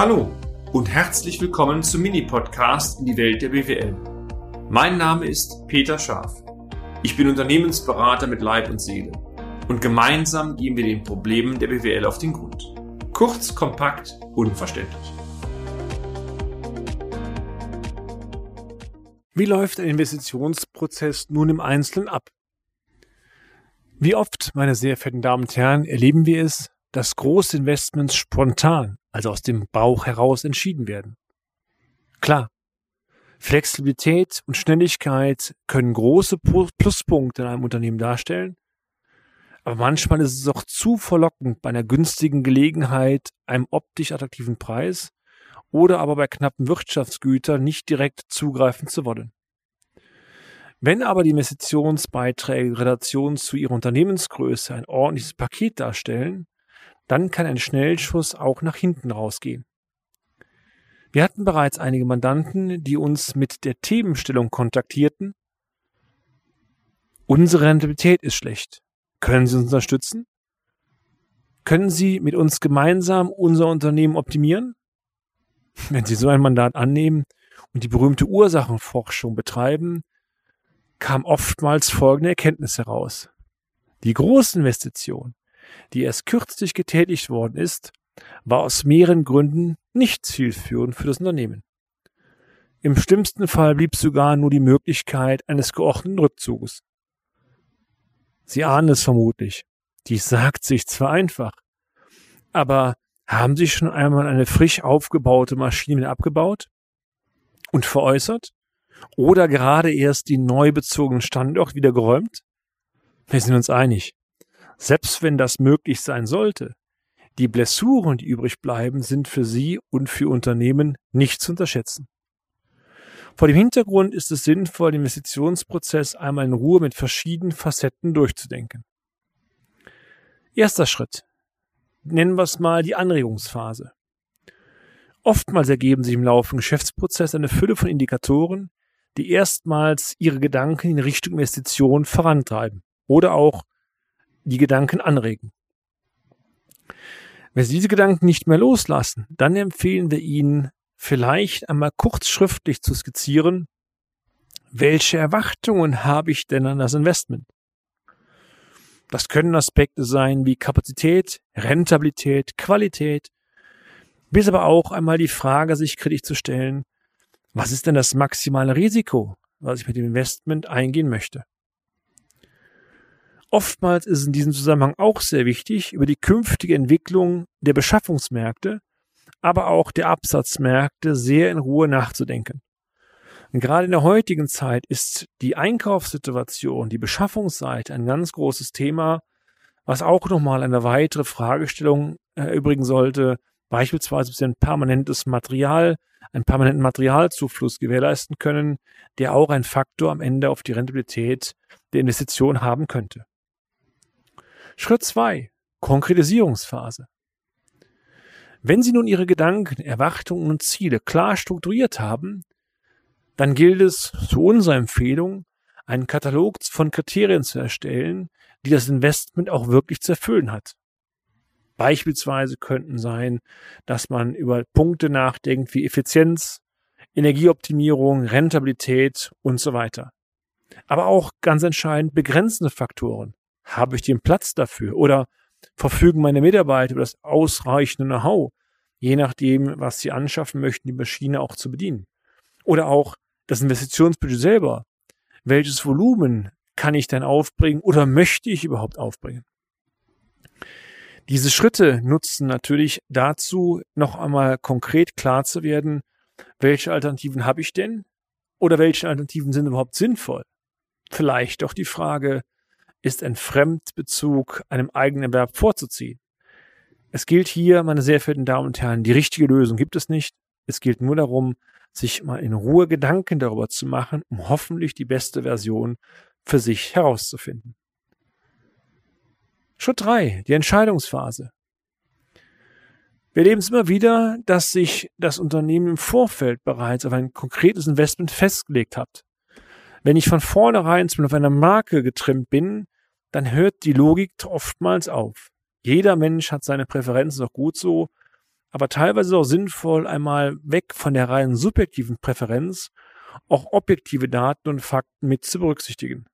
Hallo und herzlich willkommen zum Mini-Podcast in die Welt der BWL. Mein Name ist Peter Scharf. Ich bin Unternehmensberater mit Leib und Seele und gemeinsam gehen wir den Problemen der BWL auf den Grund. Kurz, kompakt, unverständlich. Wie läuft ein Investitionsprozess nun im Einzelnen ab? Wie oft, meine sehr verehrten Damen und Herren, erleben wir es, dass große Investments spontan, also aus dem Bauch heraus entschieden werden. Klar, Flexibilität und Schnelligkeit können große Pluspunkte in einem Unternehmen darstellen, aber manchmal ist es auch zu verlockend, bei einer günstigen Gelegenheit, einem optisch attraktiven Preis oder aber bei knappen Wirtschaftsgütern nicht direkt zugreifen zu wollen. Wenn aber die Investitionsbeiträge in Relation zu ihrer Unternehmensgröße ein ordentliches Paket darstellen, dann kann ein Schnellschuss auch nach hinten rausgehen. Wir hatten bereits einige Mandanten, die uns mit der Themenstellung kontaktierten. Unsere Rentabilität ist schlecht. Können Sie uns unterstützen? Können Sie mit uns gemeinsam unser Unternehmen optimieren? Wenn Sie so ein Mandat annehmen und die berühmte Ursachenforschung betreiben, kam oftmals folgende Erkenntnis heraus. Die große Investition, die erst kürzlich getätigt worden ist, war aus mehreren Gründen nicht zielführend für das Unternehmen. Im schlimmsten Fall blieb sogar nur die Möglichkeit eines geordneten Rückzuges. Sie ahnen es vermutlich. Dies sagt sich zwar einfach, aber haben Sie schon einmal eine frisch aufgebaute Maschine abgebaut und veräußert? Oder gerade erst die neu bezogenen Standort wieder geräumt? Wir sind uns einig. Selbst wenn das möglich sein sollte, die Blessuren, die übrig bleiben, sind für Sie und für Unternehmen nicht zu unterschätzen. Vor dem Hintergrund ist es sinnvoll, den Investitionsprozess einmal in Ruhe mit verschiedenen Facetten durchzudenken. Erster Schritt. Nennen wir es mal die Anregungsphase. Oftmals ergeben sich im Laufe des Geschäftsprozesses eine Fülle von Indikatoren, die erstmals ihre Gedanken in Richtung Investition vorantreiben oder auch die Gedanken anregen. Wenn Sie diese Gedanken nicht mehr loslassen, dann empfehlen wir Ihnen vielleicht einmal kurz schriftlich zu skizzieren, welche Erwartungen habe ich denn an das Investment? Das können Aspekte sein wie Kapazität, Rentabilität, Qualität, bis aber auch einmal die Frage sich kritisch zu stellen, was ist denn das maximale Risiko, was ich mit dem Investment eingehen möchte? Oftmals ist in diesem Zusammenhang auch sehr wichtig, über die künftige Entwicklung der Beschaffungsmärkte, aber auch der Absatzmärkte sehr in Ruhe nachzudenken. Und gerade in der heutigen Zeit ist die Einkaufssituation, die Beschaffungsseite ein ganz großes Thema, was auch nochmal eine weitere Fragestellung erübrigen sollte, beispielsweise Sie ein permanentes Material, einen permanenten Materialzufluss gewährleisten können, der auch ein Faktor am Ende auf die Rentabilität der Investition haben könnte. Schritt zwei: Konkretisierungsphase. Wenn Sie nun Ihre Gedanken, Erwartungen und Ziele klar strukturiert haben, dann gilt es, zu unserer Empfehlung, einen Katalog von Kriterien zu erstellen, die das Investment auch wirklich zu erfüllen hat. Beispielsweise könnten sein, dass man über Punkte nachdenkt wie Effizienz, Energieoptimierung, Rentabilität und so weiter. Aber auch ganz entscheidend begrenzende Faktoren habe ich den Platz dafür? Oder verfügen meine Mitarbeiter über das ausreichende Know-how, je nachdem, was sie anschaffen möchten, die Maschine auch zu bedienen? Oder auch das Investitionsbudget selber. Welches Volumen kann ich denn aufbringen oder möchte ich überhaupt aufbringen? Diese Schritte nutzen natürlich dazu, noch einmal konkret klar zu werden, welche Alternativen habe ich denn oder welche Alternativen sind überhaupt sinnvoll? Vielleicht auch die Frage, ist ein Fremdbezug einem eigenen Erwerb vorzuziehen. Es gilt hier, meine sehr verehrten Damen und Herren, die richtige Lösung gibt es nicht. Es gilt nur darum, sich mal in Ruhe Gedanken darüber zu machen, um hoffentlich die beste Version für sich herauszufinden. Schritt drei: Die Entscheidungsphase. Wir erleben es immer wieder, dass sich das Unternehmen im Vorfeld bereits auf ein konkretes Investment festgelegt hat. Wenn ich von vornherein auf einer Marke getrimmt bin, dann hört die Logik oftmals auf. Jeder Mensch hat seine Präferenzen auch gut so, aber teilweise auch sinnvoll, einmal weg von der reinen subjektiven Präferenz auch objektive Daten und Fakten mit zu berücksichtigen.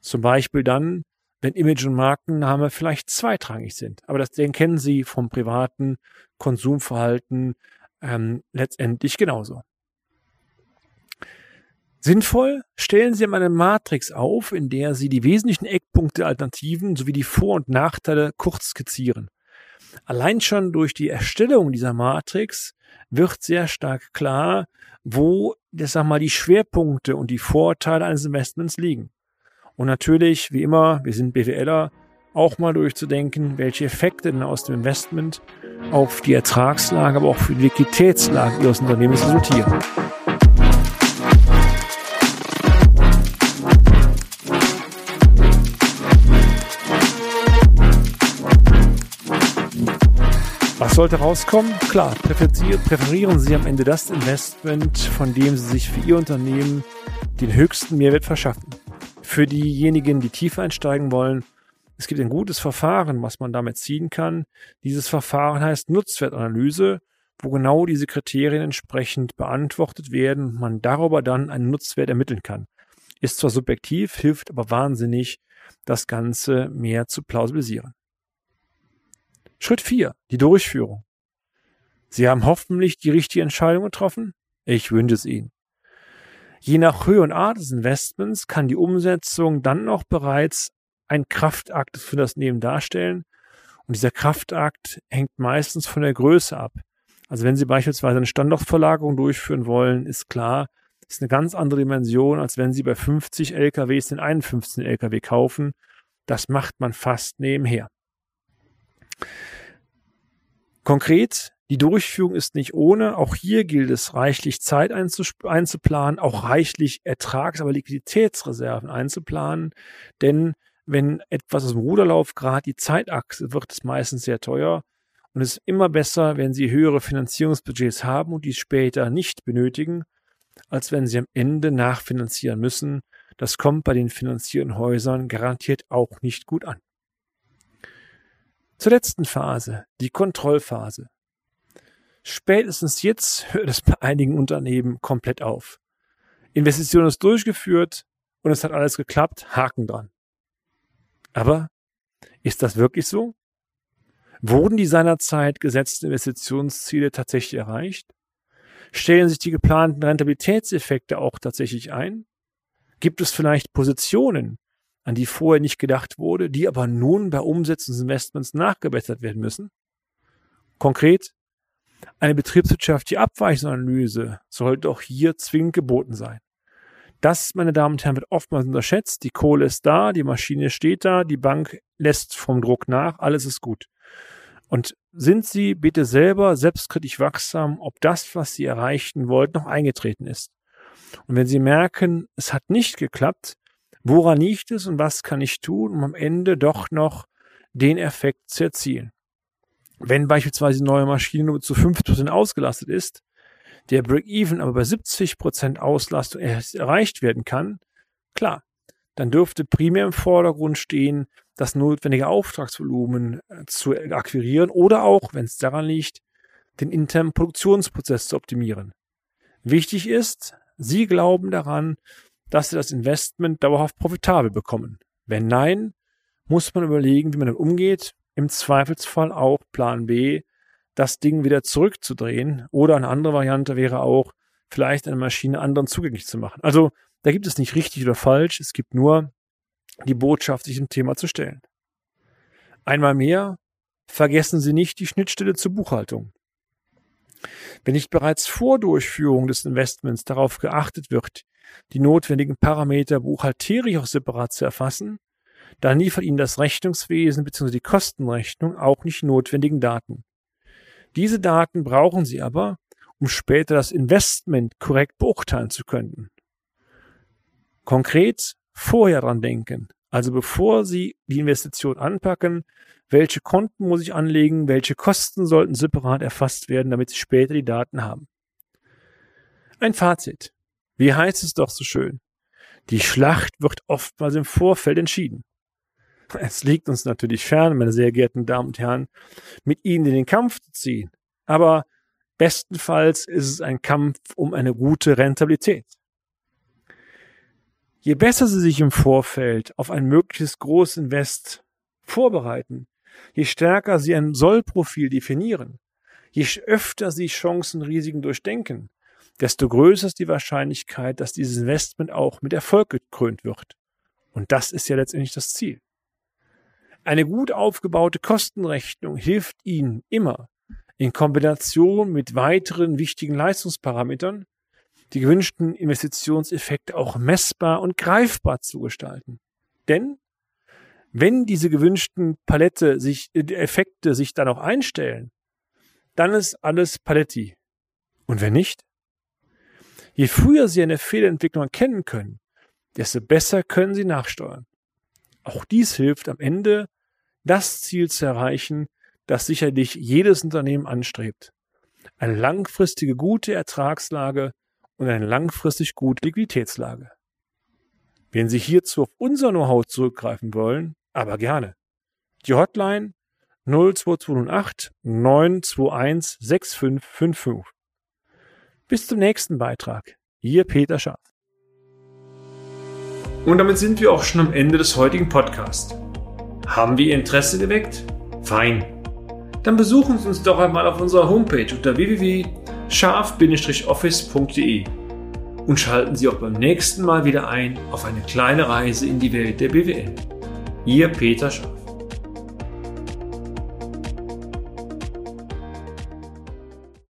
Zum Beispiel dann, wenn Image und Markenname vielleicht zweitrangig sind. Aber das, den kennen Sie vom privaten Konsumverhalten ähm, letztendlich genauso. Sinnvoll stellen Sie eine Matrix auf, in der Sie die wesentlichen Eckpunkte Alternativen sowie die Vor- und Nachteile kurz skizzieren. Allein schon durch die Erstellung dieser Matrix wird sehr stark klar, wo, das sag mal, die Schwerpunkte und die Vorteile eines Investments liegen. Und natürlich, wie immer, wir sind BWLer, auch mal durchzudenken, welche Effekte denn aus dem Investment auf die Ertragslage, aber auch für die Liquiditätslage Ihres Unternehmens resultieren. Sollte rauskommen? Klar, präferieren Sie am Ende das Investment, von dem Sie sich für Ihr Unternehmen den höchsten Mehrwert verschaffen. Für diejenigen, die tiefer einsteigen wollen, es gibt ein gutes Verfahren, was man damit ziehen kann. Dieses Verfahren heißt Nutzwertanalyse, wo genau diese Kriterien entsprechend beantwortet werden und man darüber dann einen Nutzwert ermitteln kann. Ist zwar subjektiv, hilft aber wahnsinnig, das Ganze mehr zu plausibilisieren. Schritt 4. Die Durchführung. Sie haben hoffentlich die richtige Entscheidung getroffen? Ich wünsche es Ihnen. Je nach Höhe und Art des Investments kann die Umsetzung dann noch bereits ein Kraftakt für das Nehmen darstellen. Und dieser Kraftakt hängt meistens von der Größe ab. Also wenn Sie beispielsweise eine Standortverlagerung durchführen wollen, ist klar, ist eine ganz andere Dimension, als wenn Sie bei 50 LKWs den 51 LKW kaufen. Das macht man fast nebenher. Konkret, die Durchführung ist nicht ohne. Auch hier gilt es, reichlich Zeit einzuplanen, auch reichlich Ertrags-, aber Liquiditätsreserven einzuplanen. Denn wenn etwas aus dem Ruderlauf gerade die Zeitachse wird es meistens sehr teuer. Und es ist immer besser, wenn Sie höhere Finanzierungsbudgets haben und die später nicht benötigen, als wenn Sie am Ende nachfinanzieren müssen. Das kommt bei den finanzierten Häusern garantiert auch nicht gut an. Zur letzten Phase, die Kontrollphase. Spätestens jetzt hört es bei einigen Unternehmen komplett auf. Investition ist durchgeführt und es hat alles geklappt, Haken dran. Aber ist das wirklich so? Wurden die seinerzeit gesetzten Investitionsziele tatsächlich erreicht? Stellen sich die geplanten Rentabilitätseffekte auch tatsächlich ein? Gibt es vielleicht Positionen, an die vorher nicht gedacht wurde, die aber nun bei Umsetzung des Investments nachgebessert werden müssen? Konkret, eine betriebswirtschaftliche Abweichungsanalyse sollte auch hier zwingend geboten sein. Das, meine Damen und Herren, wird oftmals unterschätzt. Die Kohle ist da, die Maschine steht da, die Bank lässt vom Druck nach, alles ist gut. Und sind Sie bitte selber selbstkritisch wachsam, ob das, was Sie erreichen wollten, noch eingetreten ist. Und wenn Sie merken, es hat nicht geklappt, Woran liegt es und was kann ich tun, um am Ende doch noch den Effekt zu erzielen? Wenn beispielsweise die neue Maschine nur zu 5% ausgelastet ist, der Break-Even aber bei 70% Auslastung erreicht werden kann, klar, dann dürfte primär im Vordergrund stehen, das notwendige Auftragsvolumen äh, zu akquirieren oder auch, wenn es daran liegt, den internen Produktionsprozess zu optimieren. Wichtig ist, Sie glauben daran, dass sie das Investment dauerhaft profitabel bekommen. Wenn nein, muss man überlegen, wie man damit umgeht. Im Zweifelsfall auch Plan B, das Ding wieder zurückzudrehen. Oder eine andere Variante wäre auch, vielleicht eine Maschine anderen zugänglich zu machen. Also da gibt es nicht richtig oder falsch. Es gibt nur die Botschaft, sich dem Thema zu stellen. Einmal mehr, vergessen Sie nicht die Schnittstelle zur Buchhaltung. Wenn nicht bereits vor Durchführung des Investments darauf geachtet wird, die notwendigen Parameter buchhalterisch auch separat zu erfassen, dann liefert Ihnen das Rechnungswesen bzw. die Kostenrechnung auch nicht notwendigen Daten. Diese Daten brauchen Sie aber, um später das Investment korrekt beurteilen zu können. Konkret vorher dran denken, also bevor Sie die Investition anpacken, welche Konten muss ich anlegen, welche Kosten sollten separat erfasst werden, damit Sie später die Daten haben. Ein Fazit. Wie heißt es doch so schön? Die Schlacht wird oftmals im Vorfeld entschieden. Es liegt uns natürlich fern, meine sehr geehrten Damen und Herren, mit Ihnen in den Kampf zu ziehen. aber bestenfalls ist es ein Kampf um eine gute Rentabilität. Je besser Sie sich im Vorfeld auf ein mögliches Großinvest vorbereiten, je stärker Sie ein Sollprofil definieren, je öfter Sie Chancen, Risiken durchdenken, desto größer ist die Wahrscheinlichkeit, dass dieses Investment auch mit Erfolg gekrönt wird. Und das ist ja letztendlich das Ziel. Eine gut aufgebaute Kostenrechnung hilft Ihnen immer, in Kombination mit weiteren wichtigen Leistungsparametern, die gewünschten Investitionseffekte auch messbar und greifbar zu gestalten. Denn wenn diese gewünschten Palette sich, äh, Effekte sich dann auch einstellen, dann ist alles Paletti. Und wenn nicht? Je früher Sie eine Fehlentwicklung erkennen können, desto besser können Sie nachsteuern. Auch dies hilft am Ende, das Ziel zu erreichen, das sicherlich jedes Unternehmen anstrebt. Eine langfristige gute Ertragslage und eine langfristig gute Liquiditätslage. Wenn Sie hierzu auf unser Know-how zurückgreifen wollen, aber gerne. Die Hotline 02208 921 6555. Bis zum nächsten Beitrag. Ihr Peter Scharf. Und damit sind wir auch schon am Ende des heutigen Podcasts. Haben wir Ihr Interesse geweckt? Fein. Dann besuchen Sie uns doch einmal auf unserer Homepage unter www.scharf-office.de und schalten Sie auch beim nächsten Mal wieder ein auf eine kleine Reise in die Welt der BWL. Ihr Peter Scharf.